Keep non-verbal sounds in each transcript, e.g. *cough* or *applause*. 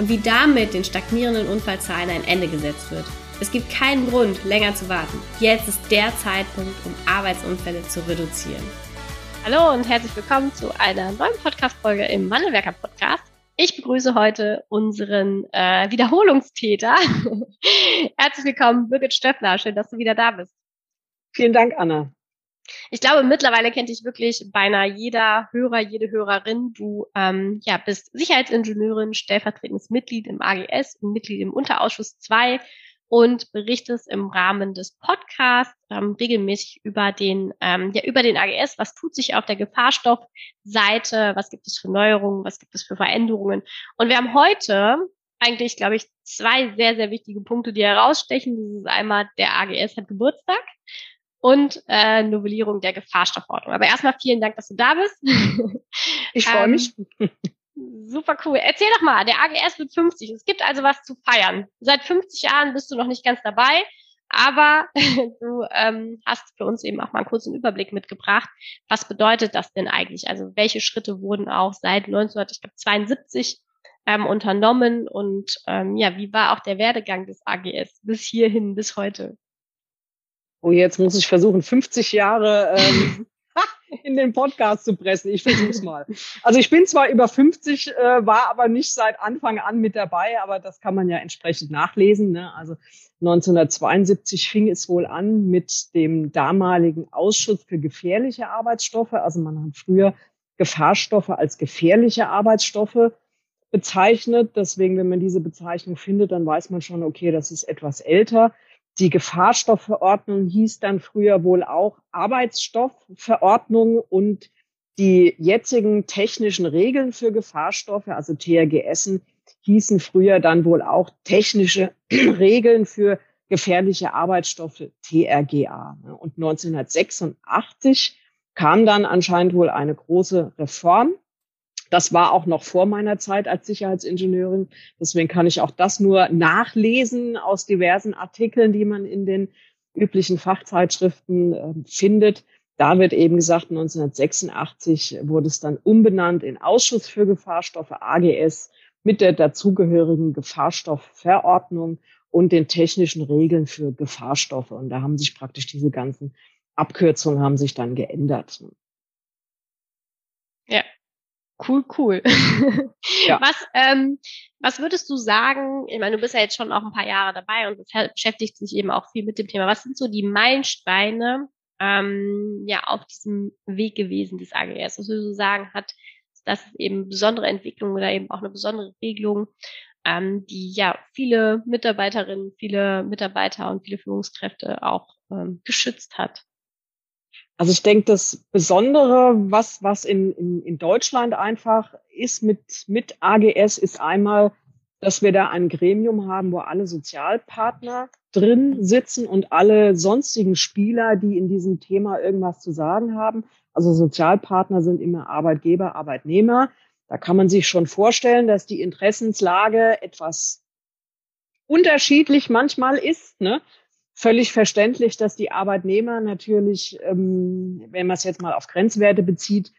und wie damit den stagnierenden Unfallzahlen ein Ende gesetzt wird. Es gibt keinen Grund, länger zu warten. Jetzt ist der Zeitpunkt, um Arbeitsunfälle zu reduzieren. Hallo und herzlich willkommen zu einer neuen Podcast-Folge im Wandelwerker Podcast. Ich begrüße heute unseren äh, Wiederholungstäter. *laughs* herzlich willkommen, Birgit Stöffler. Schön, dass du wieder da bist. Vielen Dank, Anna. Ich glaube, mittlerweile kennt dich wirklich beinahe jeder Hörer, jede Hörerin. Du ähm, ja, bist Sicherheitsingenieurin, stellvertretendes Mitglied im AGS und Mitglied im Unterausschuss 2 und berichtest im Rahmen des Podcasts ähm, regelmäßig über den, ähm, ja, über den AGS. Was tut sich auf der Gefahrstoffseite? Was gibt es für Neuerungen? Was gibt es für Veränderungen? Und wir haben heute eigentlich, glaube ich, zwei sehr, sehr wichtige Punkte, die herausstechen. Das ist einmal, der AGS hat Geburtstag und äh, Novellierung der Gefahrstoffordnung. Aber erstmal vielen Dank, dass du da bist. *laughs* Ich freue ähm, mich. *laughs* Super cool. Erzähl doch mal, der AGS wird 50. Es gibt also was zu feiern. Seit 50 Jahren bist du noch nicht ganz dabei, aber *laughs* du ähm, hast für uns eben auch mal einen kurzen Überblick mitgebracht. Was bedeutet das denn eigentlich? Also welche Schritte wurden auch seit 1972 ähm, unternommen und ähm, ja, wie war auch der Werdegang des AGS bis hierhin, bis heute? Oh, jetzt muss ich versuchen, 50 Jahre ähm, *laughs* in den Podcast zu pressen. Ich versuch's mal. Also ich bin zwar über 50, äh, war aber nicht seit Anfang an mit dabei, aber das kann man ja entsprechend nachlesen. Ne? Also 1972 fing es wohl an mit dem damaligen Ausschuss für gefährliche Arbeitsstoffe. Also man hat früher Gefahrstoffe als gefährliche Arbeitsstoffe bezeichnet. Deswegen, wenn man diese Bezeichnung findet, dann weiß man schon, okay, das ist etwas älter. Die Gefahrstoffverordnung hieß dann früher wohl auch Arbeitsstoffverordnung und die jetzigen technischen Regeln für Gefahrstoffe, also TRGSen, hießen früher dann wohl auch technische *clears throat* Regeln für gefährliche Arbeitsstoffe, TRGA. Und 1986 kam dann anscheinend wohl eine große Reform das war auch noch vor meiner Zeit als Sicherheitsingenieurin. Deswegen kann ich auch das nur nachlesen aus diversen Artikeln, die man in den üblichen Fachzeitschriften äh, findet. Da wird eben gesagt, 1986 wurde es dann umbenannt in Ausschuss für Gefahrstoffe AGS mit der dazugehörigen Gefahrstoffverordnung und den technischen Regeln für Gefahrstoffe. Und da haben sich praktisch diese ganzen Abkürzungen haben sich dann geändert. Cool, cool. *laughs* Ja. Was, ähm, was würdest du sagen? Ich meine, du bist ja jetzt schon auch ein paar Jahre dabei und beschäftigt sich eben auch viel mit dem Thema. Was sind so die Meilensteine ähm, ja auf diesem Weg gewesen des AGS? Was würdest du sagen, hat das eben besondere Entwicklungen oder eben auch eine besondere Regelung, ähm, die ja viele Mitarbeiterinnen, viele Mitarbeiter und viele Führungskräfte auch ähm, geschützt hat? Also ich denke, das Besondere, was, was in, in, in Deutschland einfach ist mit, mit AGS, ist einmal, dass wir da ein Gremium haben, wo alle Sozialpartner drin sitzen und alle sonstigen Spieler, die in diesem Thema irgendwas zu sagen haben. Also Sozialpartner sind immer Arbeitgeber, Arbeitnehmer. Da kann man sich schon vorstellen, dass die Interessenslage etwas unterschiedlich manchmal ist. Ne? Völlig verständlich, dass die Arbeitnehmer natürlich, ähm, wenn man es jetzt mal auf Grenzwerte bezieht,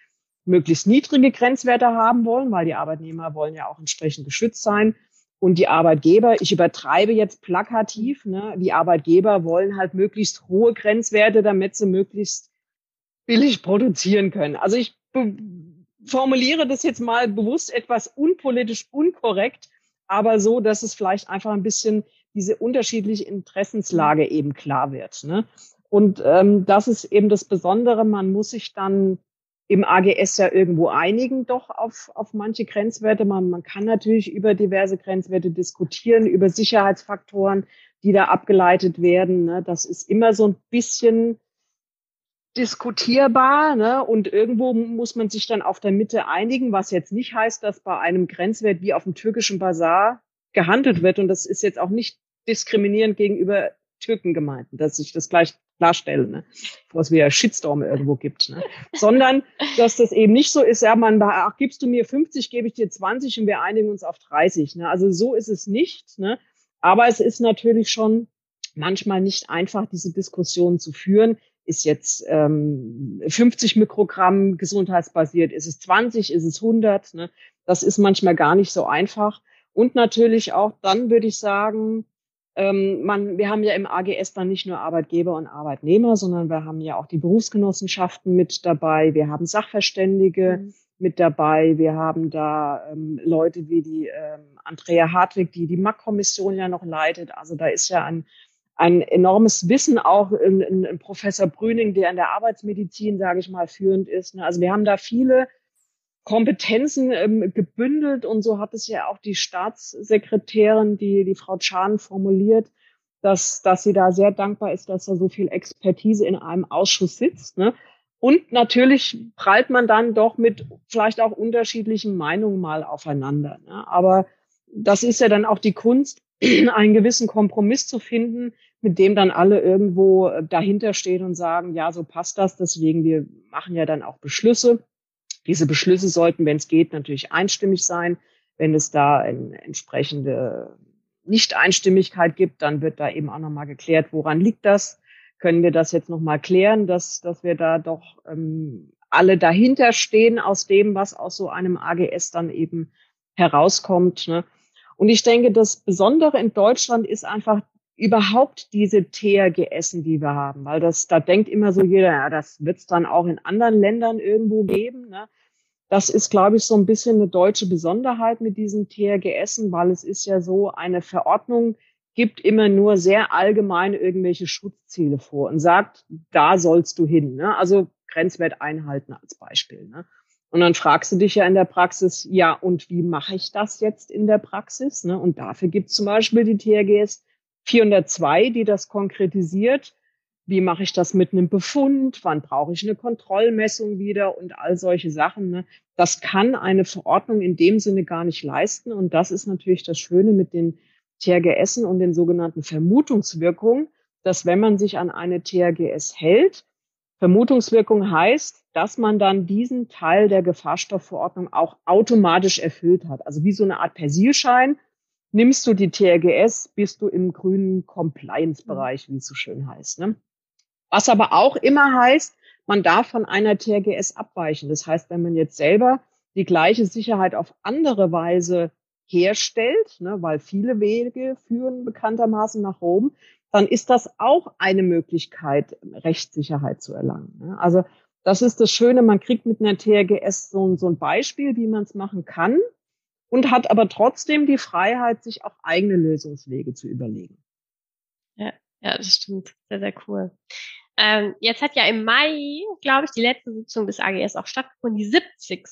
möglichst niedrige Grenzwerte haben wollen, weil die Arbeitnehmer wollen ja auch entsprechend geschützt sein. Und die Arbeitgeber, ich übertreibe jetzt plakativ, ne, die Arbeitgeber wollen halt möglichst hohe Grenzwerte, damit sie möglichst billig produzieren können. Also ich formuliere das jetzt mal bewusst etwas unpolitisch unkorrekt, aber so, dass es vielleicht einfach ein bisschen diese unterschiedliche Interessenslage eben klar wird. Ne? Und ähm, das ist eben das Besondere, man muss sich dann im AGS ja irgendwo einigen, doch auf, auf manche Grenzwerte. Man, man kann natürlich über diverse Grenzwerte diskutieren, über Sicherheitsfaktoren, die da abgeleitet werden. Ne? Das ist immer so ein bisschen diskutierbar ne? und irgendwo muss man sich dann auf der Mitte einigen, was jetzt nicht heißt, dass bei einem Grenzwert wie auf dem türkischen Bazar gehandelt wird. Und das ist jetzt auch nicht diskriminierend gegenüber Türken gemeint, dass ich das gleich klarstelle, ne? was wieder Shitstorm irgendwo gibt, ne? *laughs* sondern dass das eben nicht so ist, ja, man, ach, gibst du mir 50, gebe ich dir 20 und wir einigen uns auf 30. Ne? Also so ist es nicht. Ne? Aber es ist natürlich schon manchmal nicht einfach, diese Diskussion zu führen. Ist jetzt ähm, 50 Mikrogramm gesundheitsbasiert? Ist es 20? Ist es 100? Ne? Das ist manchmal gar nicht so einfach. Und natürlich auch dann würde ich sagen, ähm, man, wir haben ja im AGS dann nicht nur Arbeitgeber und Arbeitnehmer, sondern wir haben ja auch die Berufsgenossenschaften mit dabei. Wir haben Sachverständige mhm. mit dabei. Wir haben da ähm, Leute wie die ähm, Andrea Hartwig, die die MAC-Kommission ja noch leitet. Also da ist ja ein, ein enormes Wissen auch in, in, in Professor Brüning, der in der Arbeitsmedizin, sage ich mal, führend ist. Ne? Also wir haben da viele Kompetenzen ähm, gebündelt und so hat es ja auch die Staatssekretärin, die, die Frau Chan formuliert, dass, dass sie da sehr dankbar ist, dass da so viel Expertise in einem Ausschuss sitzt. Ne? Und natürlich prallt man dann doch mit vielleicht auch unterschiedlichen Meinungen mal aufeinander. Ne? Aber das ist ja dann auch die Kunst, *clears throat* einen gewissen Kompromiss zu finden, mit dem dann alle irgendwo äh, dahinter stehen und sagen, ja, so passt das, deswegen wir machen ja dann auch Beschlüsse. Diese Beschlüsse sollten, wenn es geht, natürlich einstimmig sein. Wenn es da eine entsprechende Nicht-Einstimmigkeit gibt, dann wird da eben auch nochmal geklärt, woran liegt das? Können wir das jetzt nochmal klären, dass, dass wir da doch ähm, alle dahinter stehen aus dem, was aus so einem AGS dann eben herauskommt. Ne? Und ich denke, das Besondere in Deutschland ist einfach überhaupt diese THGS, die wir haben, weil das, da denkt immer so jeder, ja, das wird es dann auch in anderen Ländern irgendwo geben. Ne? Das ist, glaube ich, so ein bisschen eine deutsche Besonderheit mit diesen THGS, weil es ist ja so, eine Verordnung gibt immer nur sehr allgemein irgendwelche Schutzziele vor und sagt, da sollst du hin. Ne? Also Grenzwert einhalten als Beispiel. Ne? Und dann fragst du dich ja in der Praxis, ja, und wie mache ich das jetzt in der Praxis? Ne? Und dafür gibt es zum Beispiel die THGS 402, die das konkretisiert. Wie mache ich das mit einem Befund? Wann brauche ich eine Kontrollmessung wieder und all solche Sachen? Ne? Das kann eine Verordnung in dem Sinne gar nicht leisten. Und das ist natürlich das Schöne mit den THGS und den sogenannten Vermutungswirkungen, dass wenn man sich an eine THGS hält, Vermutungswirkung heißt, dass man dann diesen Teil der Gefahrstoffverordnung auch automatisch erfüllt hat. Also wie so eine Art Persilschein nimmst du die TRGS, bist du im grünen Compliance-Bereich, wie es so schön heißt. Ne? Was aber auch immer heißt, man darf von einer TRGS abweichen. Das heißt, wenn man jetzt selber die gleiche Sicherheit auf andere Weise herstellt, ne, weil viele Wege führen bekanntermaßen nach Rom, dann ist das auch eine Möglichkeit, Rechtssicherheit zu erlangen. Ne? Also das ist das Schöne, man kriegt mit einer TRGS so, so ein Beispiel, wie man es machen kann und hat aber trotzdem die Freiheit, sich auch eigene Lösungswege zu überlegen. Ja, ja, das stimmt. Sehr, sehr cool. Ähm, jetzt hat ja im Mai, glaube ich, die letzte Sitzung des AGS auch stattgefunden, die 70.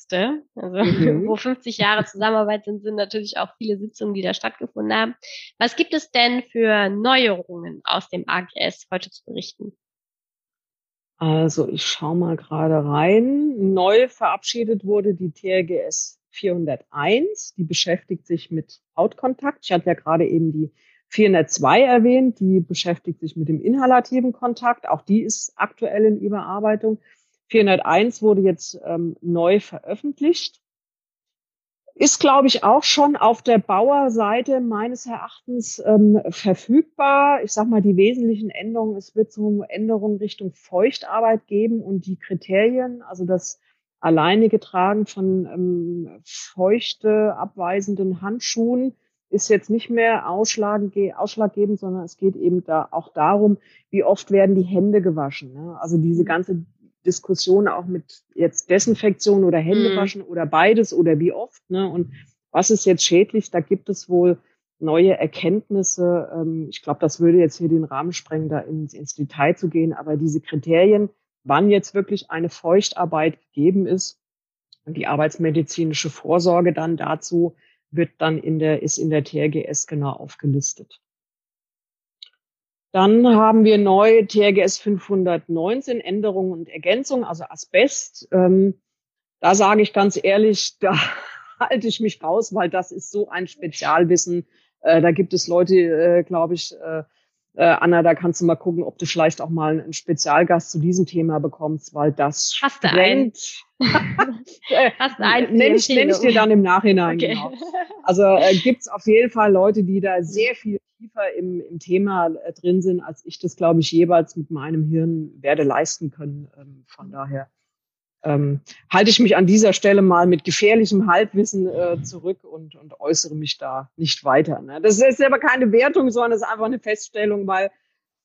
Also mhm. *laughs* wo 50 Jahre Zusammenarbeit sind, sind natürlich auch viele Sitzungen, die da stattgefunden haben. Was gibt es denn für Neuerungen aus dem AGS heute zu berichten? Also ich schaue mal gerade rein. Neu verabschiedet wurde die TRGS 401, die beschäftigt sich mit Hautkontakt. Ich hatte ja gerade eben die 402 erwähnt, die beschäftigt sich mit dem inhalativen Kontakt. Auch die ist aktuell in Überarbeitung. 401 wurde jetzt ähm, neu veröffentlicht. Ist, glaube ich, auch schon auf der Bauerseite meines Erachtens ähm, verfügbar. Ich sage mal, die wesentlichen Änderungen, es wird so Änderungen Richtung Feuchtarbeit geben und die Kriterien, also das alleinige Tragen von ähm, feuchte, abweisenden Handschuhen ist jetzt nicht mehr ausschlaggebend, sondern es geht eben da auch darum, wie oft werden die Hände gewaschen. Ne? Also diese mhm. ganze Diskussion auch mit jetzt Desinfektion oder Händewaschen mhm. oder beides oder wie oft. Ne? Und was ist jetzt schädlich? Da gibt es wohl neue Erkenntnisse. Ähm, ich glaube, das würde jetzt hier den Rahmen sprengen, da ins, ins Detail zu gehen. Aber diese Kriterien, wann jetzt wirklich eine Feuchtarbeit gegeben ist. Und die arbeitsmedizinische Vorsorge dann dazu wird dann in der, ist in der TRGS genau aufgelistet. Dann haben wir neu TRGS 519 Änderungen und Ergänzungen, also Asbest. Ähm, da sage ich ganz ehrlich, *laughs* da halte ich mich raus, weil das ist so ein Spezialwissen. Äh, da gibt es Leute, äh, glaube ich, äh, äh, Anna, da kannst du mal gucken, ob du vielleicht auch mal einen Spezialgast zu diesem Thema bekommst, weil das Hast du einen? *laughs* äh, Hast einen nenn, ich, nenn ich dir dann im Nachhinein. Okay. Genau. Also äh, gibt es auf jeden Fall Leute, die da sehr viel tiefer im, im Thema äh, drin sind, als ich das, glaube ich, jeweils mit meinem Hirn werde leisten können. Ähm, von daher ähm, halte ich mich an dieser Stelle mal mit gefährlichem Halbwissen äh, zurück und, und äußere mich da nicht weiter. Ne? Das ist aber keine Wertung, sondern es ist einfach eine Feststellung, weil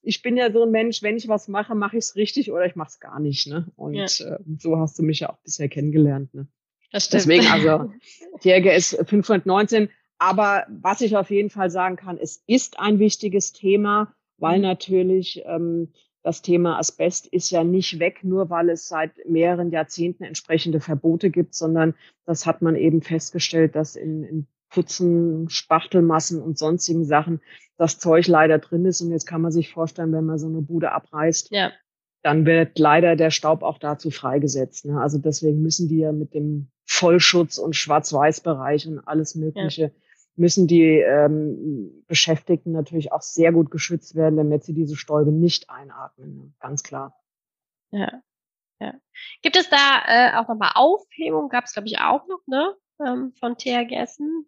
ich bin ja so ein Mensch, wenn ich was mache, mache ich es richtig oder ich mache es gar nicht. Ne? Und ja. äh, so hast du mich ja auch bisher kennengelernt. Ne? Das stimmt. Deswegen also *laughs* TRGS 519. Aber was ich auf jeden Fall sagen kann, es ist ein wichtiges Thema, weil mhm. natürlich ähm, das Thema Asbest ist ja nicht weg, nur weil es seit mehreren Jahrzehnten entsprechende Verbote gibt, sondern das hat man eben festgestellt, dass in, in Putzen, Spachtelmassen und sonstigen Sachen das Zeug leider drin ist. Und jetzt kann man sich vorstellen, wenn man so eine Bude abreißt, ja. dann wird leider der Staub auch dazu freigesetzt. Ne? Also deswegen müssen die ja mit dem Vollschutz und Schwarz-Weiß-Bereich und alles Mögliche ja müssen die ähm, Beschäftigten natürlich auch sehr gut geschützt werden, damit sie diese Stäube nicht einatmen. Ne? Ganz klar. Ja. ja. Gibt es da äh, auch nochmal Aufhebung? Gab es, glaube ich, auch noch, ne? Ähm, von THGSen?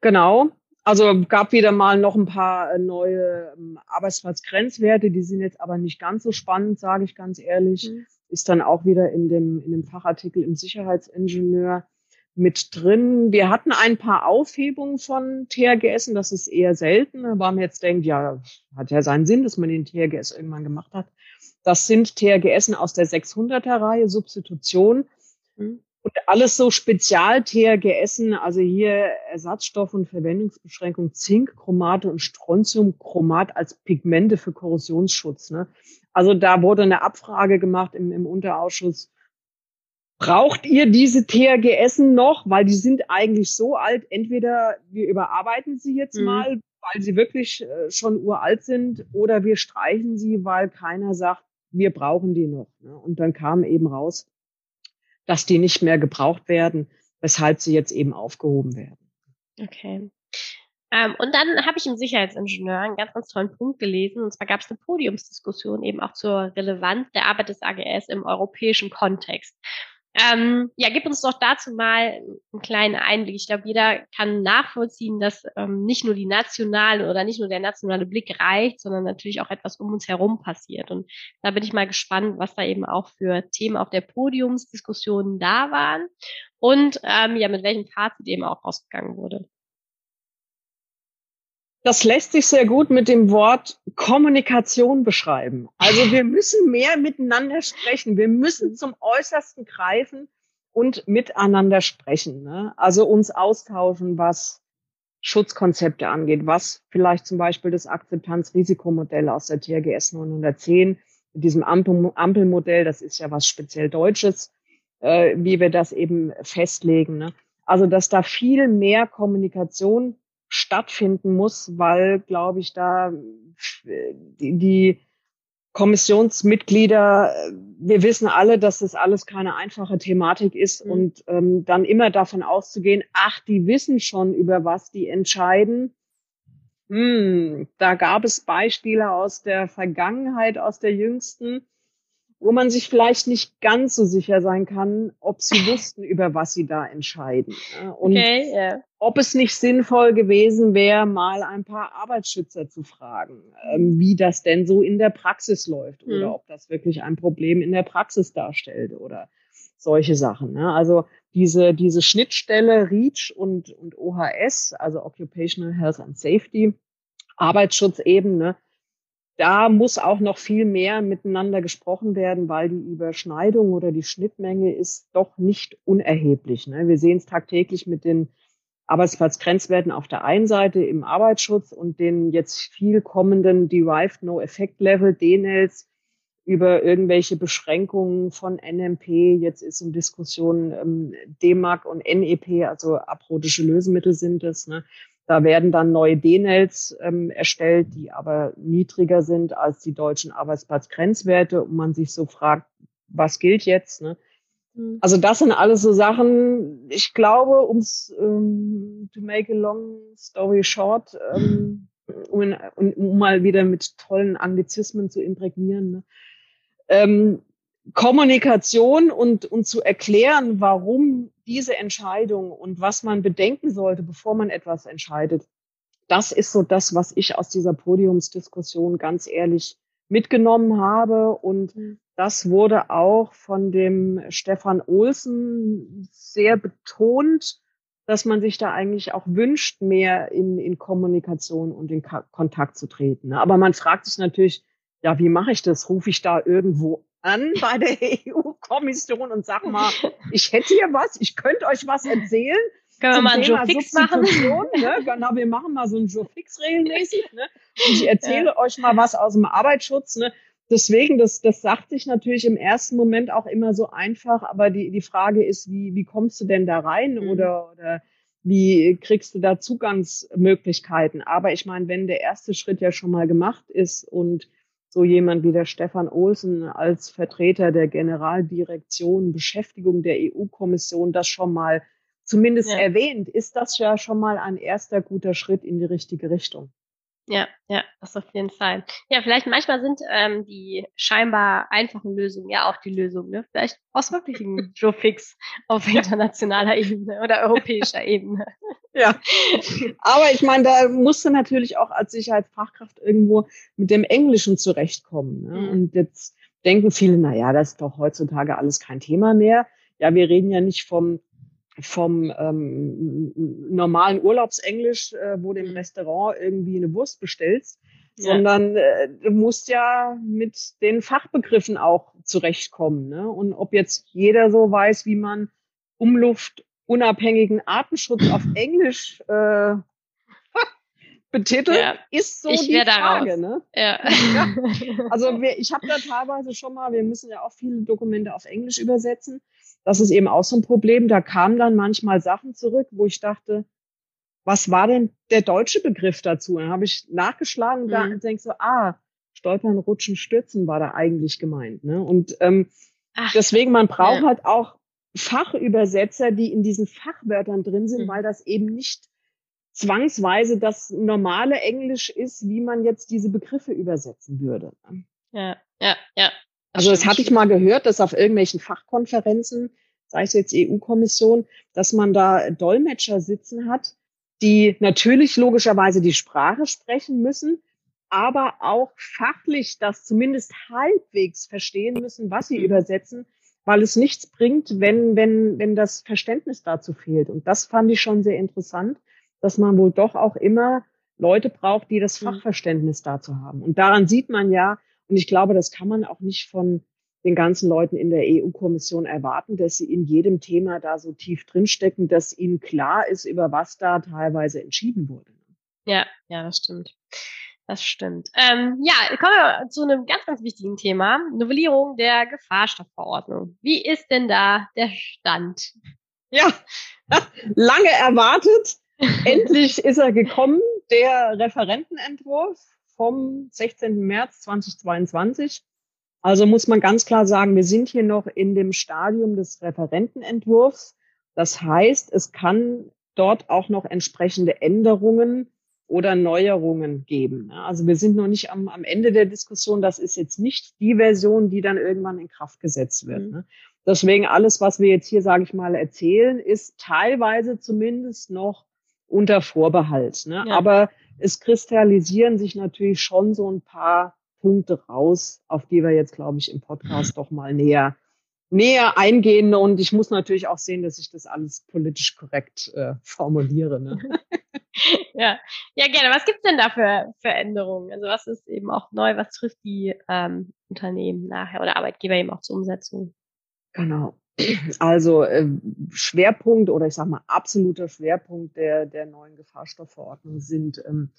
Genau. Also gab wieder mal noch ein paar äh, neue ähm, Arbeitsplatzgrenzwerte, die sind jetzt aber nicht ganz so spannend, sage ich ganz ehrlich. Mhm. Ist dann auch wieder in dem, in dem Fachartikel im Sicherheitsingenieur mit drin. Wir hatten ein paar Aufhebungen von THGS, das ist eher selten, aber man jetzt denkt, ja, hat ja seinen Sinn, dass man den THGS irgendwann gemacht hat. Das sind THGS aus der 600er Reihe, Substitution. Mhm. Und alles so Spezial-THGS, also hier Ersatzstoff und Verwendungsbeschränkung, Zink, Chromate und Strontiumchromat als Pigmente für Korrosionsschutz. Ne? Also da wurde eine Abfrage gemacht im, im Unterausschuss Braucht ihr diese THGS noch? Weil die sind eigentlich so alt. Entweder wir überarbeiten sie jetzt mhm. mal, weil sie wirklich äh, schon uralt sind, oder wir streichen sie, weil keiner sagt, wir brauchen die noch. Ne? Und dann kam eben raus, dass die nicht mehr gebraucht werden, weshalb sie jetzt eben aufgehoben werden. Okay. Ähm, und dann habe ich im Sicherheitsingenieur einen ganz, ganz tollen Punkt gelesen. Und zwar gab es eine Podiumsdiskussion eben auch zur Relevanz der Arbeit des AGS im europäischen Kontext. Ähm, ja, gib uns doch dazu mal einen kleinen Einblick. Ich glaube, jeder kann nachvollziehen, dass ähm, nicht nur die nationale oder nicht nur der nationale Blick reicht, sondern natürlich auch etwas um uns herum passiert. Und da bin ich mal gespannt, was da eben auch für Themen auf der Podiumsdiskussion da waren und ähm, ja, mit welchem Fazit eben auch rausgegangen wurde. Das lässt sich sehr gut mit dem Wort Kommunikation beschreiben. Also wir müssen mehr miteinander sprechen. Wir müssen zum Äußersten greifen und miteinander sprechen. Ne? Also uns austauschen, was Schutzkonzepte angeht, was vielleicht zum Beispiel das Akzeptanzrisikomodell aus der TRGS 910 mit diesem Ampel Ampelmodell, das ist ja was speziell Deutsches, äh, wie wir das eben festlegen. Ne? Also dass da viel mehr Kommunikation stattfinden muss, weil, glaube ich, da die, die Kommissionsmitglieder, wir wissen alle, dass das alles keine einfache Thematik ist mhm. und ähm, dann immer davon auszugehen, ach, die wissen schon, über was die entscheiden. Hm, da gab es Beispiele aus der Vergangenheit, aus der jüngsten, wo man sich vielleicht nicht ganz so sicher sein kann, ob sie *laughs* wussten, über was sie da entscheiden. Und okay, yeah. ob es nicht sinnvoll gewesen wäre, mal ein paar Arbeitsschützer zu fragen, ähm, wie das denn so in der Praxis läuft mhm. oder ob das wirklich ein Problem in der Praxis darstellt oder solche Sachen. Also diese, diese Schnittstelle REACH und, und OHS, also Occupational Health and Safety, Arbeitsschutzebene, da muss auch noch viel mehr miteinander gesprochen werden, weil die Überschneidung oder die Schnittmenge ist doch nicht unerheblich. Ne? Wir sehen es tagtäglich mit den Arbeitsplatzgrenzwerten auf der einen Seite im Arbeitsschutz und den jetzt viel kommenden Derived No Effect Level, DNLs, über irgendwelche Beschränkungen von NMP. Jetzt ist in Diskussion ähm, DMAC und NEP, also aprotische Lösemittel sind es. Ne? Da werden dann neue D-Nels ähm, erstellt, die aber niedriger sind als die deutschen Arbeitsplatzgrenzwerte und man sich so fragt, was gilt jetzt? Ne? Mhm. Also das sind alles so Sachen, ich glaube, um es ähm, to make a long story short, ähm, um, um, mal wieder mit tollen Anglizismen zu imprägnieren, ne? ähm, Kommunikation und, und zu erklären, warum diese Entscheidung und was man bedenken sollte, bevor man etwas entscheidet, das ist so das, was ich aus dieser Podiumsdiskussion ganz ehrlich mitgenommen habe. Und mhm. das wurde auch von dem Stefan Olsen sehr betont, dass man sich da eigentlich auch wünscht, mehr in, in Kommunikation und in Kontakt zu treten. Aber man fragt sich natürlich, ja, wie mache ich das? Rufe ich da irgendwo an *laughs* bei der EU-Kommission und sag mal, *laughs* ich hätte hier was, ich könnte euch was erzählen. Können wir mal einen Joe Fix machen? *laughs* Ne? Genau, wir machen mal so einen Joe Fix regelmäßig. Ne? Und ich erzähle ja. euch mal was aus dem Arbeitsschutz. Ne? Deswegen, das, das sagt sich natürlich im ersten Moment auch immer so einfach, aber die, die Frage ist, wie, wie kommst du denn da rein mhm. oder, oder wie kriegst du da Zugangsmöglichkeiten? Aber ich meine, wenn der erste Schritt ja schon mal gemacht ist und so jemand wie der Stefan Olsen als Vertreter der Generaldirektion Beschäftigung der EU-Kommission das schon mal zumindest ja. erwähnt, ist das ja schon mal ein erster guter Schritt in die richtige Richtung. Ja, ja, das auf jeden Fall. Ja, vielleicht manchmal sind ähm, die scheinbar einfachen Lösungen ja auch die Lösung. Ne? Vielleicht aus wirklich ein Joe *laughs* Fix auf internationaler Ebene oder *laughs* europäischer Ebene. Ja, aber ich meine, da musst du natürlich auch als Sicherheitsfachkraft irgendwo mit dem Englischen zurechtkommen. Ne? Mhm. Und jetzt denken viele, na ja, das ist doch heutzutage alles kein Thema mehr. Ja, wir reden ja nicht vom vom ähm, normalen Urlaubsenglisch, äh, wo du im mhm. Restaurant irgendwie eine Wurst bestellst, ja. sondern äh, du musst ja mit den Fachbegriffen auch zurechtkommen. Ne? Und ob jetzt jeder so weiß, wie man umluftunabhängigen Artenschutz auf *laughs* Englisch äh, betitelt, ja. ist so ich die Frage. Ne? Ja. ja. *laughs* Also wir, ich habe da teilweise schon mal, wir müssen ja auch viele Dokumente auf Englisch übersetzen das ist eben auch so ein Problem. Da kamen dann manchmal Sachen zurück, wo ich dachte, was war denn der deutsche Begriff dazu? dann habe ich nachgeschlagen und mhm. denke so, ah, stolpern, rutschen, stürzen war da eigentlich gemeint. Ne? Und ähm, Ach, deswegen, man braucht ja. halt auch Fachübersetzer, die in diesen Fachwörtern drin sind, mhm. weil das eben nicht zwangsweise das normale Englisch ist, wie man jetzt diese Begriffe übersetzen würde. Ne? Ja, ja, ja. Also das hatte ich mal gehört, dass auf irgendwelchen Fachkonferenzen, sei es jetzt EU-Kommission, dass man da Dolmetscher sitzen hat, die natürlich logischerweise die Sprache sprechen müssen, aber auch fachlich das zumindest halbwegs verstehen müssen, was sie mhm. übersetzen, weil es nichts bringt, wenn, wenn, wenn das Verständnis dazu fehlt. Und das fand ich schon sehr interessant, dass man wohl doch auch immer Leute braucht, die das mhm. Fachverständnis dazu haben. Und daran sieht man ja, und ich glaube, das kann man auch nicht von den ganzen Leuten in der EU-Kommission erwarten, dass sie in jedem Thema da so tief drinstecken, dass ihnen klar ist, über was da teilweise entschieden wurde. Ja, ja, das stimmt. Das stimmt. Ähm, ja, kommen wir zu einem ganz, ganz wichtigen Thema. Novellierung der Gefahrstoffverordnung. Wie ist denn da der Stand? *laughs* Ja, lange erwartet. *laughs* Endlich ist er gekommen, der Referentenentwurf vom 16. März 2022. Also muss man ganz klar sagen, wir sind hier noch in dem Stadium des Referentenentwurfs. Das heißt, es kann dort auch noch entsprechende Änderungen oder Neuerungen geben. Also wir sind noch nicht am, am Ende der Diskussion. Das ist jetzt nicht die Version, die dann irgendwann in Kraft gesetzt wird. Mhm. Deswegen alles, was wir jetzt hier, sage ich mal, erzählen, ist teilweise zumindest noch unter Vorbehalt. Ja. Aber es kristallisieren sich natürlich schon so ein paar Punkte raus, auf die wir jetzt, glaube ich, im Podcast doch mal näher, näher eingehen. Und ich muss natürlich auch sehen, dass ich das alles politisch korrekt äh, formuliere. Ne? *laughs* ja. ja, gerne. Was gibt's denn da für Veränderungen? Also was ist eben auch neu? Was trifft die ähm, Unternehmen nachher oder Arbeitgeber eben auch zur Umsetzung? Genau. Also äh, Schwerpunkt oder ich sage mal absoluter Schwerpunkt der, der neuen Gefahrstoffverordnung sind ähm,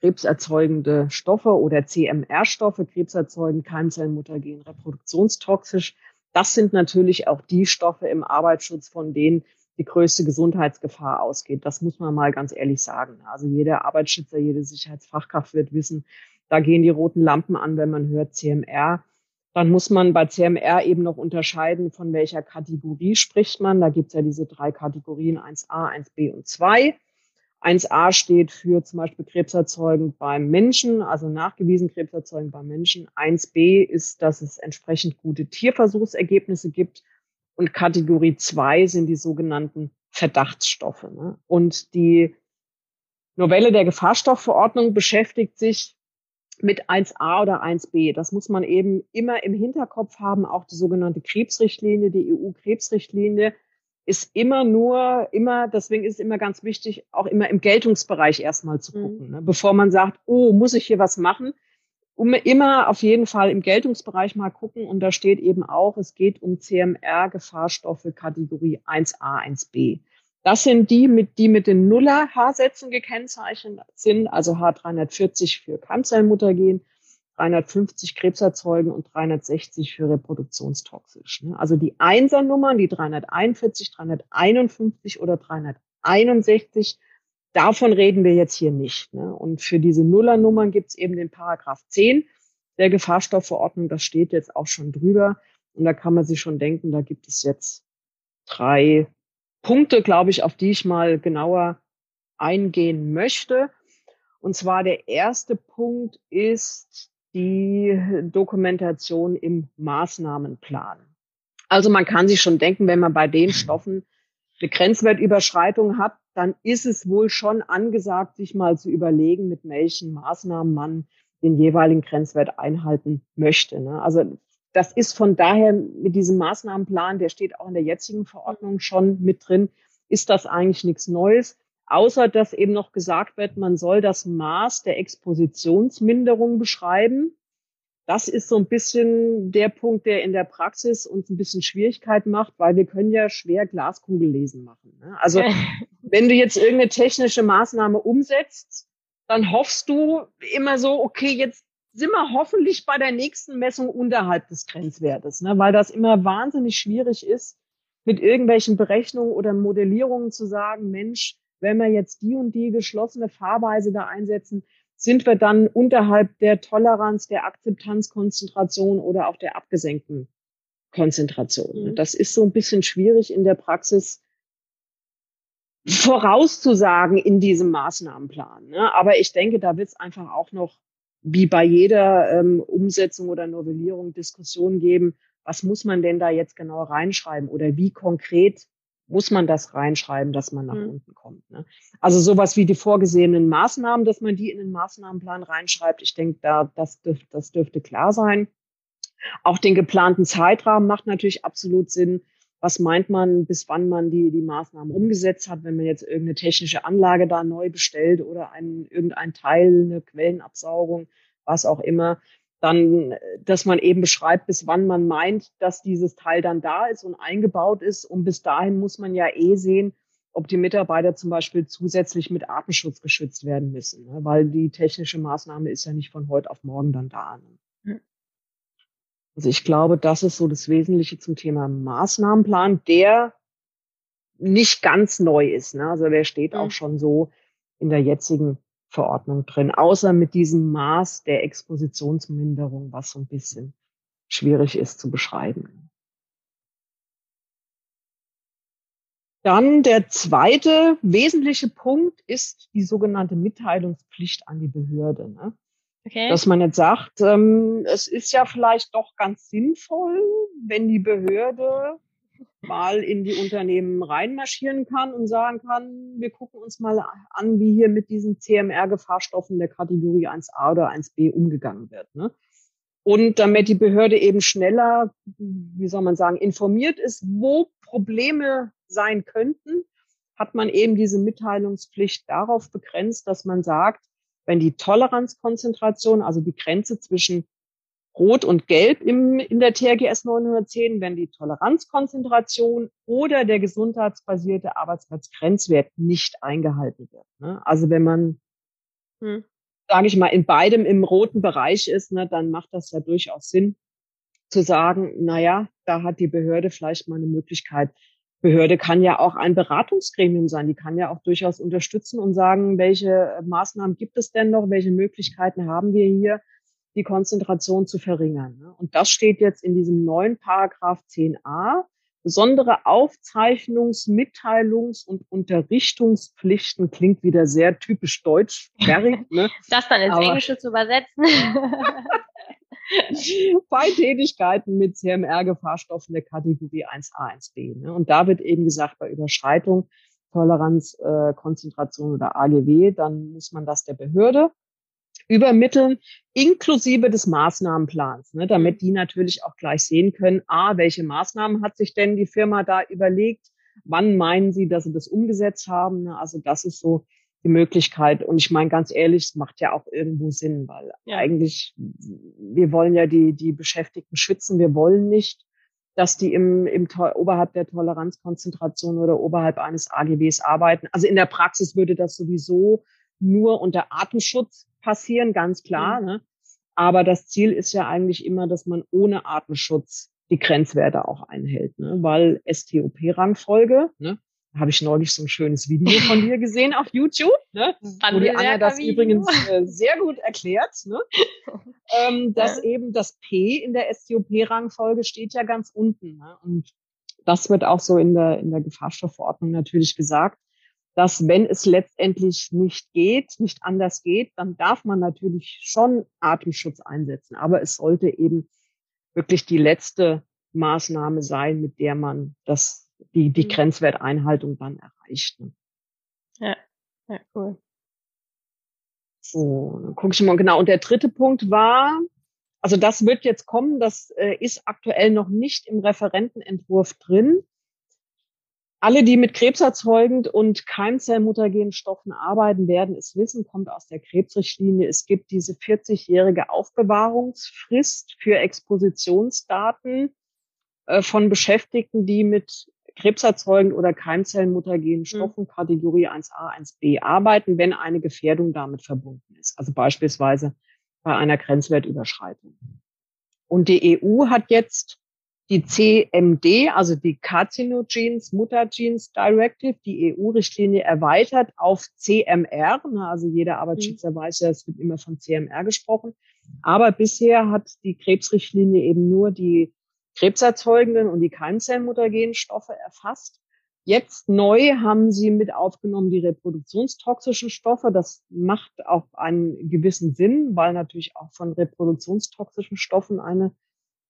krebserzeugende Stoffe oder CMR-Stoffe, krebserzeugend, Keimzellen, Mutagen, reproduktionstoxisch. Das sind natürlich auch die Stoffe im Arbeitsschutz, von denen die größte Gesundheitsgefahr ausgeht. Das muss man mal ganz ehrlich sagen. Also jeder Arbeitsschützer, jede Sicherheitsfachkraft wird wissen, da gehen die roten Lampen an, wenn man hört CMR. Dann muss man bei CMR eben noch unterscheiden, von welcher Kategorie spricht man. Da gibt es ja diese drei Kategorien 1a, 1b und 2. 1a steht für zum Beispiel Krebserzeugen beim Menschen, also nachgewiesen Krebserzeugen beim Menschen. 1b ist, dass es entsprechend gute Tierversuchsergebnisse gibt. Und Kategorie 2 sind die sogenannten Verdachtsstoffe. Ne? Und die Novelle der Gefahrstoffverordnung beschäftigt sich mit 1a oder 1b. Das muss man eben immer im Hinterkopf haben. Auch die sogenannte Krebsrichtlinie, die EU-Krebsrichtlinie, ist immer nur, immer, deswegen ist es immer ganz wichtig, auch immer im Geltungsbereich erstmal zu mhm. gucken, mhm. ne? bevor man sagt, oh, muss ich hier was machen? Um immer auf jeden Fall im Geltungsbereich mal gucken. Und da steht eben auch, es geht um CMR-Gefahrstoffe Kategorie 1a, 1b. Das sind die, mit, die mit den Nuller-H-Sätzen gekennzeichnet sind, also H340 für Keimzellmuttergen, 350 krebserzeugen und 360 für reproduktionstoxisch. Ne? Also die Einsernummern, die 341, 351 oder 361, davon reden wir jetzt hier nicht. Ne? Und für diese Nullernummern gibt es eben den Paragraph 10 der Gefahrstoffverordnung, das steht jetzt auch schon drüber. Und da kann man sich schon denken, da gibt es jetzt drei Punkte, glaube ich, auf die ich mal genauer eingehen möchte. Und zwar der erste Punkt ist die Dokumentation im Maßnahmenplan. Also man kann sich schon denken, wenn man bei den Stoffen eine Grenzwertüberschreitung hat, dann ist es wohl schon angesagt, sich mal zu überlegen, mit welchen Maßnahmen man den jeweiligen Grenzwert einhalten möchte. Ne? Also das ist von daher mit diesem Maßnahmenplan, der steht auch in der jetzigen Verordnung schon mit drin, ist das eigentlich nichts Neues. Außer dass eben noch gesagt wird, man soll das Maß der Expositionsminderung beschreiben. Das ist so ein bisschen der Punkt, der in der Praxis uns ein bisschen Schwierigkeit macht, weil wir können ja schwer Glaskugel lesen machen. Ne? Also *laughs* wenn du jetzt irgendeine technische Maßnahme umsetzt, dann hoffst du immer so, okay, jetzt sind wir hoffentlich bei der nächsten Messung unterhalb des Grenzwertes, ne? weil das immer wahnsinnig schwierig ist, mit irgendwelchen Berechnungen oder Modellierungen zu sagen, Mensch, wenn wir jetzt die und die geschlossene Fahrweise da einsetzen, sind wir dann unterhalb der Toleranz, der Akzeptanzkonzentration oder auch der abgesenkten Konzentration. Mhm. Das ist so ein bisschen schwierig in der Praxis vorauszusagen in diesem Maßnahmenplan. Ne? Aber ich denke, da wird es einfach auch noch wie bei jeder ähm, Umsetzung oder Novellierung Diskussionen geben, was muss man denn da jetzt genau reinschreiben oder wie konkret muss man das reinschreiben, dass man nach mhm. unten kommt. Ne? Also sowas wie die vorgesehenen Maßnahmen, dass man die in den Maßnahmenplan reinschreibt. Ich denke, da das, dürf, das dürfte klar sein. Auch den geplanten Zeitrahmen macht natürlich absolut Sinn. Was meint man, bis wann man die, die Maßnahmen umgesetzt hat, wenn man jetzt irgendeine technische Anlage da neu bestellt oder ein, irgendein Teil, eine Quellenabsaugung, was auch immer, dann, dass man eben beschreibt, bis wann man meint, dass dieses Teil dann da ist und eingebaut ist. Und bis dahin muss man ja eh sehen, ob die Mitarbeiter zum Beispiel zusätzlich mit Artenschutz geschützt werden müssen, ne? weil die technische Maßnahme ist ja nicht von heute auf morgen dann da. Also ich glaube, das ist so das Wesentliche zum Thema Maßnahmenplan, der nicht ganz neu ist. Ne? Also der steht mhm. auch schon so in der jetzigen Verordnung drin, außer mit diesem Maß der Expositionsminderung, was so ein bisschen schwierig ist zu beschreiben. Dann der zweite wesentliche Punkt ist die sogenannte Mitteilungspflicht an die Behörde. Ne? Okay. Dass man jetzt sagt, ähm, es ist ja vielleicht doch ganz sinnvoll, wenn die Behörde mal in die Unternehmen reinmarschieren kann und sagen kann, wir gucken uns mal an, wie hier mit diesen CMR-Gefahrstoffen der Kategorie 1a oder 1b umgegangen wird. Ne? Und damit die Behörde eben schneller, wie soll man sagen, informiert ist, wo Probleme sein könnten, hat man eben diese Mitteilungspflicht darauf begrenzt, dass man sagt, wenn die Toleranzkonzentration, also die Grenze zwischen Rot und Gelb im, in der TRGS 910, wenn die Toleranzkonzentration oder der gesundheitsbasierte Arbeitsplatzgrenzwert nicht eingehalten wird. Ne? Also wenn man, hm. sage ich mal, in beidem im roten Bereich ist, ne, dann macht das ja durchaus Sinn zu sagen, na ja, da hat die Behörde vielleicht mal eine Möglichkeit, Behörde kann ja auch ein Beratungsgremium sein. Die kann ja auch durchaus unterstützen und sagen, welche Maßnahmen gibt es denn noch? Welche Möglichkeiten haben wir hier, die Konzentration zu verringern? Und das steht jetzt in diesem neuen Paragraph 10a. besondere Aufzeichnungs-, Mitteilungs- und Unterrichtungspflichten klingt wieder sehr typisch deutsch. *laughs* Ne? das dann ins Aber Englische zu übersetzen. *laughs* *laughs* *laughs* bei Tätigkeiten mit CMR-Gefahrstoffen der Kategorie 1a, 1b. Ne? Und da wird eben gesagt, bei Überschreitung, Toleranz, äh, Konzentration oder AGW, dann muss man das der Behörde übermitteln, inklusive des Maßnahmenplans, ne, damit die natürlich auch gleich sehen können, a, welche Maßnahmen hat sich denn die Firma da überlegt, wann meinen sie, dass sie das umgesetzt haben. Ne? Also das ist so die Möglichkeit. Und ich meine ganz ehrlich, es macht ja auch irgendwo Sinn, weil ja. eigentlich, wir wollen ja die, die Beschäftigten schützen. Wir wollen nicht, dass die im, im oberhalb der Toleranzkonzentration oder oberhalb eines AGBs arbeiten. Also in der Praxis würde das sowieso nur unter Atemschutz passieren, ganz klar. Mhm. Ne? Aber das Ziel ist ja eigentlich immer, dass man ohne Atemschutz die Grenzwerte auch einhält, ne? weil STOP-Rangfolge, ne? Habe ich neulich so ein schönes Video *laughs* von dir gesehen auf YouTube, ne? wo die Anna das übrigens äh, sehr gut erklärt, ne? *laughs* ähm, dass ja. eben das P in der STOP-Rangfolge steht ja ganz unten. Ne? Und das wird auch so in der, in der Gefahrstoffverordnung natürlich gesagt, dass wenn es letztendlich nicht geht, nicht anders geht, dann darf man natürlich schon Atemschutz einsetzen. Aber es sollte eben wirklich die letzte Maßnahme sein, mit der man das die, die mhm. Grenzwerteinhaltung dann erreicht. Ne? Ja, ja, cool. So, dann gucke ich mal genau. Und der dritte Punkt war, also das wird jetzt kommen, das äh, ist aktuell noch nicht im Referentenentwurf drin. Alle, die mit krebserzeugend und keimzellmuttergenen Stoffen arbeiten, werden es wissen, kommt aus der Krebsrichtlinie. Es gibt diese 40-jährige Aufbewahrungsfrist für Expositionsdaten äh, von Beschäftigten, die mit krebserzeugend oder keimzellenmuttergenen mhm. Stoffen Kategorie 1a, 1b arbeiten, wenn eine Gefährdung damit verbunden ist. Also beispielsweise bei einer Grenzwertüberschreitung. Und die EU hat jetzt die CMD, also die Carcinogens Mutagens Directive, die EU-Richtlinie erweitert auf CMR. Also jeder Arbeitsschützer mhm. weiß ja, es wird immer von CMR gesprochen. Aber bisher hat die Krebsrichtlinie eben nur die krebserzeugenden und die Keimzellenmuttergenstoffe erfasst. Jetzt neu haben sie mit aufgenommen die reproduktionstoxischen Stoffe. Das macht auch einen gewissen Sinn, weil natürlich auch von reproduktionstoxischen Stoffen eine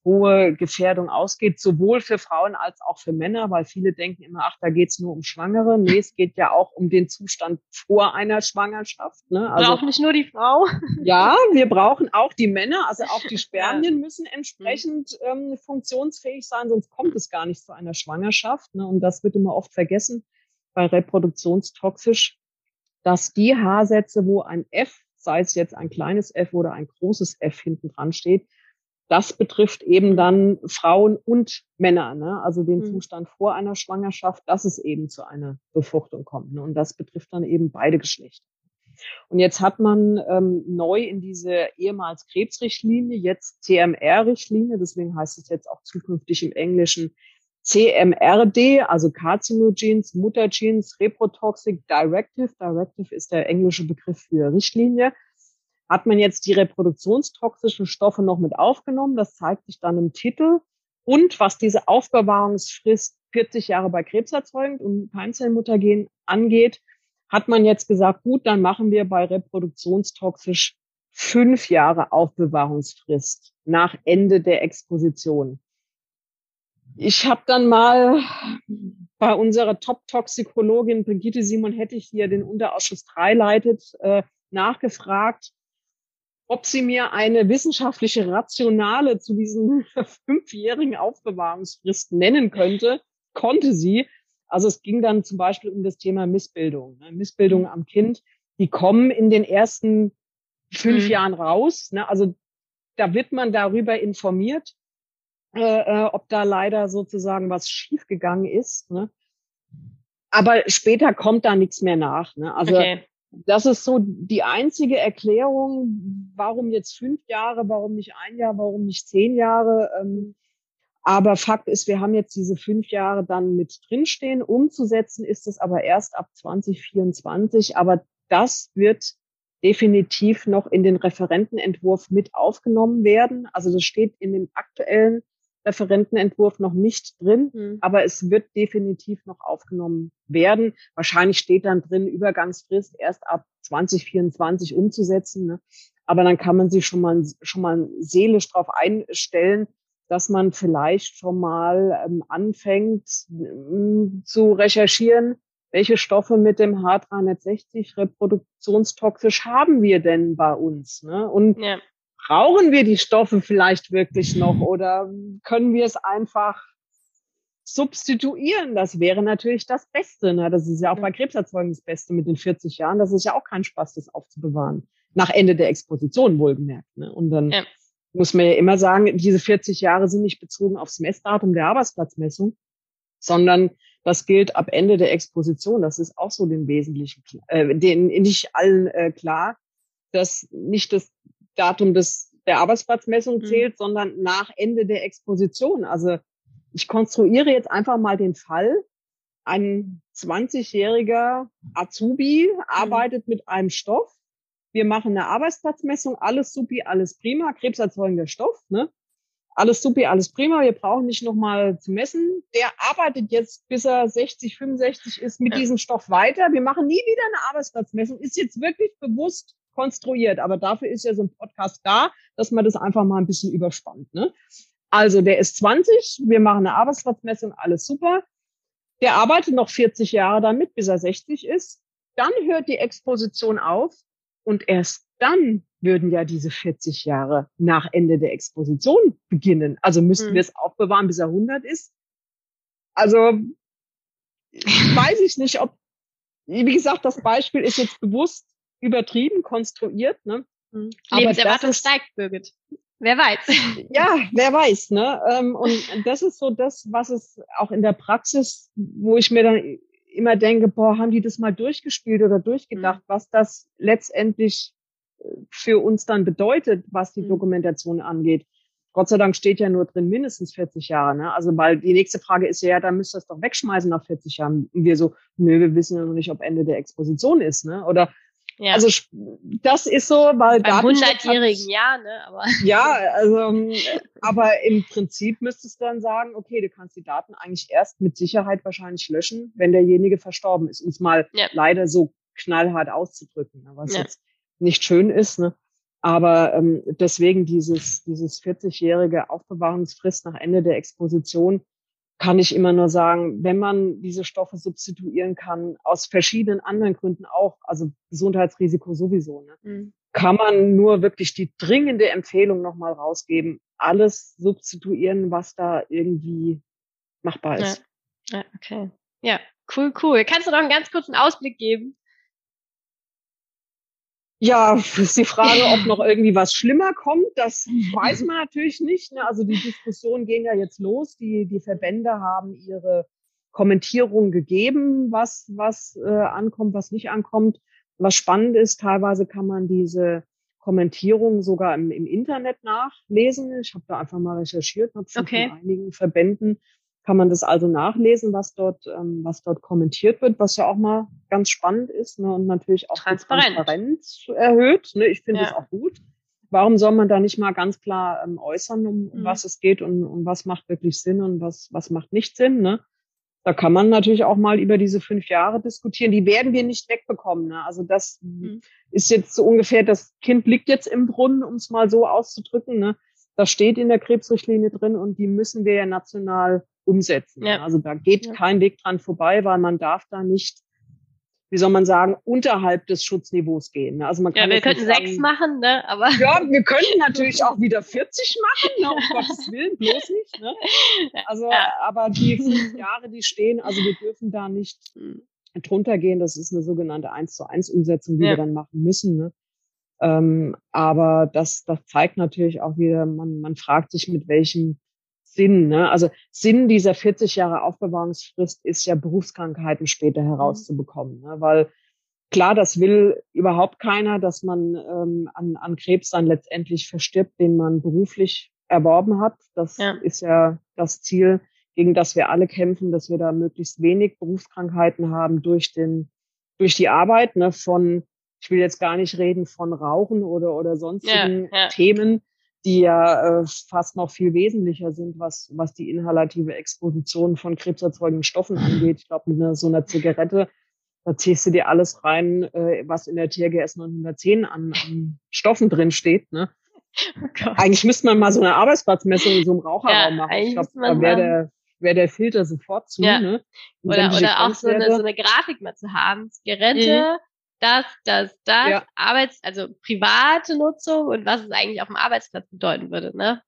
hohe Gefährdung ausgeht, sowohl für Frauen als auch für Männer, weil viele denken immer, ach, da geht's nur um Schwangere. Nee, es geht ja auch um den Zustand vor einer Schwangerschaft. Ne? Also, Braucht nicht nur die Frau. Ja, wir brauchen auch die Männer, also auch die *laughs* Spermien müssen entsprechend ähm, funktionsfähig sein, sonst kommt es gar nicht zu einer Schwangerschaft. Ne? Und das wird immer oft vergessen bei reproduktionstoxisch, dass die Haarsätze, wo ein F, sei es jetzt ein kleines F oder ein großes F hinten dran steht, das betrifft eben dann Frauen und Männer, ne? also den mhm. Zustand vor einer Schwangerschaft, dass es eben zu einer Befruchtung kommt. Ne? Und das betrifft dann eben beide Geschlechter. Und jetzt hat man ähm, neu in diese ehemals Krebsrichtlinie, jetzt CMR-Richtlinie, deswegen heißt es jetzt auch zukünftig im Englischen CMRD, also Carcinogens, Mutagens, Reprotoxic Directive. Directive ist der englische Begriff für Richtlinie hat man jetzt die reproduktionstoxischen Stoffe noch mit aufgenommen. Das zeigt sich dann im Titel. Und was diese Aufbewahrungsfrist 40 Jahre bei krebserzeugend und Keimzellenmuttergen angeht, hat man jetzt gesagt, gut, dann machen wir bei reproduktionstoxisch fünf Jahre Aufbewahrungsfrist nach Ende der Exposition. Ich habe dann mal bei unserer Top-Toxikologin Brigitte Simon Hettich, die ja den Unterausschuss 3 leitet, äh, nachgefragt, ob sie mir eine wissenschaftliche Rationale zu diesen *laughs* fünfjährigen Aufbewahrungsfristen nennen könnte, konnte sie. Also es ging dann zum Beispiel um das Thema Missbildung. Ne? Missbildung mhm. am Kind, die kommen in den ersten fünf mhm. Jahren raus. Ne? Also da wird man darüber informiert, äh, äh, ob da leider sozusagen was schiefgegangen ist. Ne? Aber später kommt da nichts mehr nach. Ne? Also okay das ist so die einzige Erklärung, warum jetzt fünf Jahre, warum nicht ein Jahr, warum nicht zehn Jahre. Ähm, aber Fakt ist, wir haben jetzt diese fünf Jahre dann mit drinstehen. Umzusetzen ist es aber erst ab 2024. Aber das wird definitiv noch in den Referentenentwurf mit aufgenommen werden. Also das steht in dem aktuellen Referentenentwurf noch nicht drin, mhm. aber es wird definitiv noch aufgenommen werden. Wahrscheinlich steht dann drin, Übergangsfrist erst ab 2024 umzusetzen. Ne? Aber dann kann man sich schon mal, schon mal seelisch darauf einstellen, dass man vielleicht schon mal ähm, anfängt ähm, zu recherchieren, welche Stoffe mit dem H360 reproduktionstoxisch haben wir denn bei uns? Ne? Und ja brauchen wir die Stoffe vielleicht wirklich noch oder können wir es einfach substituieren? Das wäre natürlich das Beste. Ne? Das ist ja auch bei Krebserzeugung das Beste mit den 40 Jahren. Das ist ja auch kein Spaß, das aufzubewahren. Nach Ende der Exposition wohlgemerkt. Ne? Und dann ja. muss man ja immer sagen, diese 40 Jahre sind nicht bezogen aufs Messdatum der Arbeitsplatzmessung, sondern das gilt ab Ende der Exposition. Das ist auch so den Wesentlichen, äh, den nicht allen äh, klar, dass nicht das Datum des, der Arbeitsplatzmessung mhm. zählt, mhm. sondern nach Ende der Exposition. Also ich konstruiere jetzt einfach mal den Fall, ein 20-jähriger Azubi mhm. arbeitet mit einem Stoff. Wir machen eine Arbeitsplatzmessung, alles supi, alles prima, krebserzeugender Stoff, ne? Alles supi, alles prima, wir brauchen nicht nochmal zu messen. Der arbeitet jetzt, bis er 60, 65 ist, mit ja. diesem Stoff weiter. Wir machen nie wieder eine Arbeitsplatzmessung. Ist jetzt wirklich bewusst konstruiert. Aber dafür ist ja so ein Podcast da, dass man das einfach mal ein bisschen überspannt. Ne? Also der ist 20, wir machen eine Arbeitsplatzmessung, alles super. Der arbeitet noch 40 Jahre damit, bis er 60 ist. Dann hört die Exposition auf und erst dann würden ja diese 40 Jahre nach Ende der Exposition beginnen. Also müssten mhm. wir es aufbewahren, bis er 100 ist. Also weiß ich nicht, ob, wie gesagt, das Beispiel ist jetzt bewusst übertrieben konstruiert. Ne? Mhm. Lebenserwartung steigt, Birgit. Wer weiß. *laughs* Ja, wer weiß. Ne? Ähm, und das ist so das, was es auch in der Praxis, wo ich mir dann immer denke, boah, haben die das mal durchgespielt oder durchgedacht, mhm. was das letztendlich äh, für uns dann bedeutet, was die mhm. Dokumentation angeht. Gott sei Dank steht ja nur drin mindestens 40 Jahre. Ne? Also weil die nächste Frage ist ja, ja, dann müsst ihr es doch wegschmeißen nach 40 Jahren. Und wir so, nö, wir wissen ja noch nicht, ob Ende der Exposition ist. Ne? Oder ja. Also das ist so, weil Beim 100-jährigen Jahr, ne? Aber *laughs* ja, also aber im Prinzip müsstest du dann sagen, okay, du kannst die Daten eigentlich erst mit Sicherheit wahrscheinlich löschen, wenn derjenige verstorben ist, um es mal ja. leider so knallhart auszudrücken, ne? was ja. jetzt nicht schön ist, ne? Aber ähm, deswegen dieses dieses 40-jährige Aufbewahrungsfrist nach Ende der Exposition kann ich immer nur sagen, wenn man diese Stoffe substituieren kann, aus verschiedenen anderen Gründen auch, also Gesundheitsrisiko sowieso, ne, mhm. kann man nur wirklich die dringende Empfehlung nochmal rausgeben, alles substituieren, was da irgendwie machbar ist. Ja. ja, okay. Ja, cool, cool. Kannst du noch einen ganz kurzen Ausblick geben? Ja, *laughs* ist die Frage, ob noch irgendwie was schlimmer kommt. Das weiß man natürlich nicht. Ne? Also die Diskussionen gehen ja jetzt los. Die, die Verbände haben ihre Kommentierung gegeben, was, was äh, ankommt, was nicht ankommt. Was spannend ist, teilweise kann man diese Kommentierung sogar im, im Internet nachlesen. Ich habe da einfach mal recherchiert, habe okay. von einigen Verbänden kann man das also nachlesen, was dort, ähm, was dort kommentiert wird, was ja auch mal ganz spannend ist ne, und natürlich auch Transparent. Transparenz erhöht. Ne, ich finde ja. das auch gut. Warum soll man da nicht mal ganz klar ähm, äußern, um, um mhm. was es geht und, und was macht wirklich Sinn und was, was macht nicht Sinn? Ne? Da kann man natürlich auch mal über diese fünf Jahre diskutieren. Die werden wir nicht wegbekommen. Ne? Also das mhm. ist jetzt so ungefähr, das Kind liegt jetzt im Brunnen, um es mal so auszudrücken. Ne? Das steht in der Krebsrichtlinie drin und die müssen wir ja national umsetzen. Ja. Also da geht ja. kein Weg dran vorbei, weil man darf da nicht, wie soll man sagen, unterhalb des Schutzniveaus gehen. Ne? Also man kann ja, wir könnten sagen, sechs machen, ne? Aber ja, wir könnten natürlich *laughs* auch wieder 40 machen, ne? um Gottes Willen, bloß nicht. Ne? Also, ja. aber die fünf Jahre, die stehen, also wir dürfen da nicht hm. drunter gehen. Das ist eine sogenannte eins zu eins Umsetzung, die ja. wir dann machen müssen. Ne? Ähm, aber das, das zeigt natürlich auch wieder, man, man fragt sich, mit welchem Sinn. Ne? Also Sinn dieser 40 Jahre Aufbewahrungsfrist ist ja Berufskrankheiten später mhm. herauszubekommen, ne? weil klar, das will überhaupt keiner, dass man ähm, an, an Krebs dann letztendlich verstirbt, den man beruflich erworben hat. Das ja. ist ja das Ziel, gegen das wir alle kämpfen, dass wir da möglichst wenig Berufskrankheiten haben durch den durch die Arbeit ne, von ich will jetzt gar nicht reden von Rauchen oder oder sonstigen ja, ja. Themen, die ja äh, fast noch viel wesentlicher sind, was, was die inhalative Exposition von krebserzeugenden Stoffen angeht. Ich glaube, mit einer, so einer Zigarette, da ziehst du dir alles rein, äh, was in der TRGS 910 an, an Stoffen drin steht. Ne? *laughs* Oh eigentlich müsste man mal so eine Arbeitsplatzmessung in so einem Raucherraum ja, machen. Ich glaube, da wäre der, wär der Filter sofort zu. Ja. Ne? Oder, oder auch so eine, so eine Grafik mal zu haben. Zigarette, mhm das, das, das, ja. Arbeits-, also private Nutzung und was es eigentlich auf dem Arbeitsplatz bedeuten würde, ne?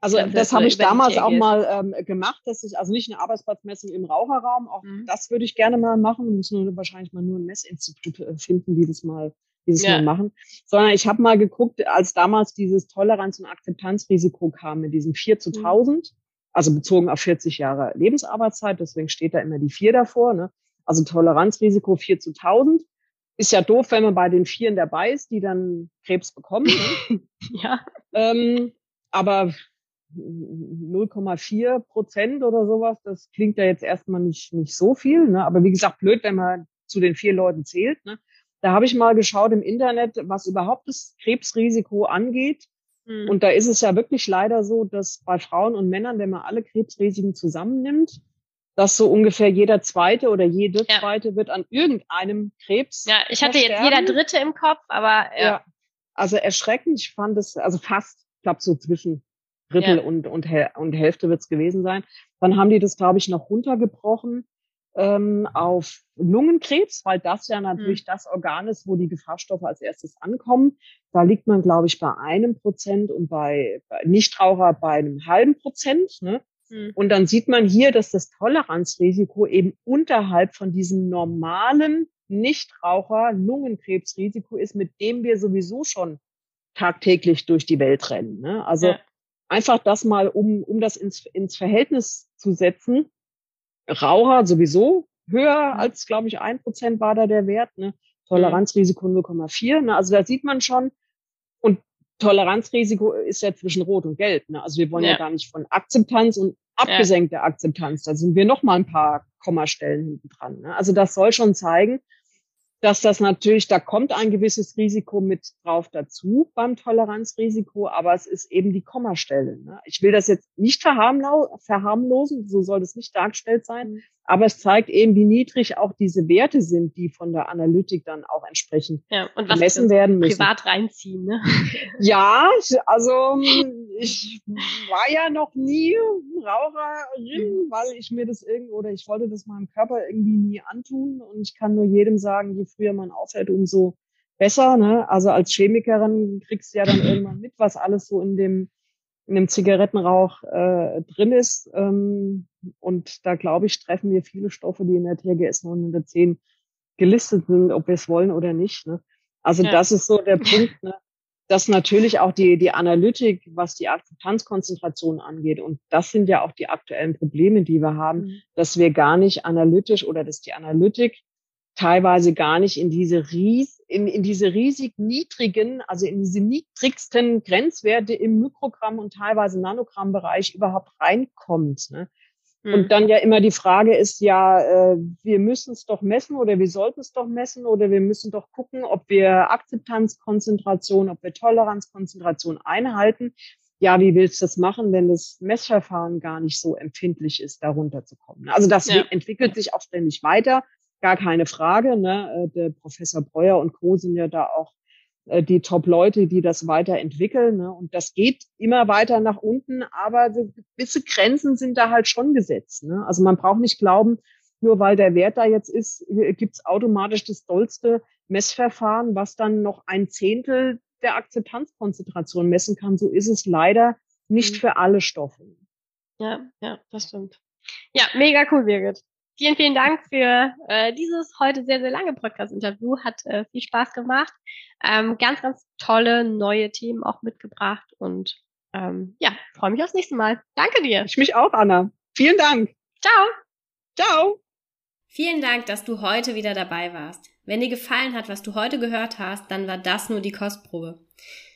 Also das habe ich damals auch mal ähm, gemacht, dass ich also nicht eine Arbeitsplatzmessung im Raucherraum, auch mhm. das würde ich gerne mal machen. Wir müssen nur wahrscheinlich mal nur ein Messinstitut äh, finden, die das mal dieses ja. Mal machen, sondern ich habe mal geguckt, als damals dieses Toleranz- und Akzeptanzrisiko kam mit diesem 4 zu 1000, mhm. also bezogen auf 40 Jahre Lebensarbeitszeit, deswegen steht da immer die 4 davor, ne? also Toleranzrisiko 4 zu 1000 ist ja doof, wenn man bei den Vieren dabei ist, die dann Krebs bekommen. Ne? *laughs* ja. Ähm, aber 0,4 Prozent oder sowas, das klingt ja jetzt erstmal nicht, nicht so viel. Ne? Aber wie gesagt, blöd, wenn man zu den vier Leuten zählt. Ne? Da habe ich mal geschaut im Internet, was überhaupt das Krebsrisiko angeht. Mhm. Und da ist es ja wirklich leider so, dass bei Frauen und Männern, wenn man alle Krebsrisiken zusammennimmt, dass so ungefähr jeder zweite oder jede ja. zweite wird an irgendeinem Krebs. Ja, ich hatte jetzt jeder dritte im Kopf, aber ja. ja. Also erschreckend, ich fand es, also fast, ich glaube so zwischen Drittel ja. und, und, und Hälfte wird es gewesen sein. Dann haben die das, glaube ich, noch runtergebrochen ähm, auf Lungenkrebs, weil das ja natürlich hm. das Organ ist, wo die Gefahrstoffe als erstes ankommen. Da liegt man, glaube ich, bei einem Prozent und bei, bei Nichtraucher bei einem halben Prozent. Ne? Mhm. Und dann sieht man hier, dass das Toleranzrisiko eben unterhalb von diesem normalen Nichtraucher-Lungenkrebsrisiko ist, mit dem wir sowieso schon tagtäglich durch die Welt rennen. Ne? Also ja. einfach das mal, um, um das ins, ins Verhältnis zu setzen. Raucher sowieso höher als, glaube ich, ein Prozent war da der Wert. Ne? Toleranzrisiko 0,4. Ne? Also da sieht man schon, und Toleranzrisiko ist ja zwischen Rot und Gelb. Ne? Also wir wollen ja. ja gar nicht von Akzeptanz und abgesenkte. Akzeptanz. Da sind wir noch mal ein paar Kommastellen hinten dran. Ne? Also das soll schon zeigen, dass das natürlich, da kommt ein gewisses Risiko mit drauf dazu beim Toleranzrisiko, aber es ist eben die Kommastelle. Ne? Ich will das jetzt nicht verharmlosen, so soll das nicht dargestellt sein, mhm. Aber es zeigt eben, wie niedrig auch diese Werte sind, die von der Analytik dann auch entsprechend ja, und was gemessen werden müssen. Privat reinziehen, ne? *laughs* Ja, also ich war ja noch nie Raucherin, mhm. weil ich mir das irgendwo oder ich wollte das meinem Körper irgendwie nie antun und ich kann nur jedem sagen, je früher man aufhört, umso besser. Ne? Also als Chemikerin kriegst du ja dann *laughs* irgendwann mit, was alles so in dem in dem Zigarettenrauch äh, drin ist. Ähm, und da glaube ich, treffen wir viele Stoffe, die in der TGS 910 gelistet sind, ob wir es wollen oder nicht. Ne? Also ja. das ist so der *laughs* Punkt, ne? dass natürlich auch die, die Analytik, was die Akzeptanzkonzentration angeht, und das sind ja auch die aktuellen Probleme, die wir haben, mhm. dass wir gar nicht analytisch oder dass die Analytik teilweise gar nicht in diese ries in, in diese riesig niedrigen, also in diese niedrigsten Grenzwerte im Mikrogramm und teilweise Nanogrammbereich überhaupt reinkommt. Ne? Mhm. Und dann ja immer die Frage ist ja, äh, wir müssen es doch messen oder wir sollten es doch messen oder wir müssen doch gucken, ob wir Akzeptanzkonzentration, ob wir Toleranzkonzentration einhalten. Ja, wie willst du das machen, wenn das Messverfahren gar nicht so empfindlich ist, darunter zu kommen? Also das ja. entwickelt sich auch ständig weiter gar keine Frage. Ne? Äh, der Professor Breuer und Co. sind ja da auch äh, die Top-Leute, die das weiterentwickeln. Ne? Und das geht immer weiter nach unten, aber gewisse Grenzen sind da halt schon gesetzt. Ne? Also man braucht nicht glauben, nur weil der Wert da jetzt ist, äh, gibt's automatisch das dollste Messverfahren, was dann noch ein Zehntel der Akzeptanzkonzentration messen kann. So ist es leider nicht mhm. für alle Stoffe. Ja, ja, das stimmt. Ja, mega cool, Birgit. Vielen, vielen Dank für äh, dieses heute sehr, sehr lange Podcast-Interview. Hat äh, viel Spaß gemacht. Ähm, ganz, ganz tolle neue Themen auch mitgebracht und ähm, ja, freue mich aufs nächste Mal. Danke dir. Ich mich auch, Anna. Vielen Dank. Ciao. Ciao. Vielen Dank, dass du heute wieder dabei warst. Wenn dir gefallen hat, was du heute gehört hast, dann war das nur die Kostprobe.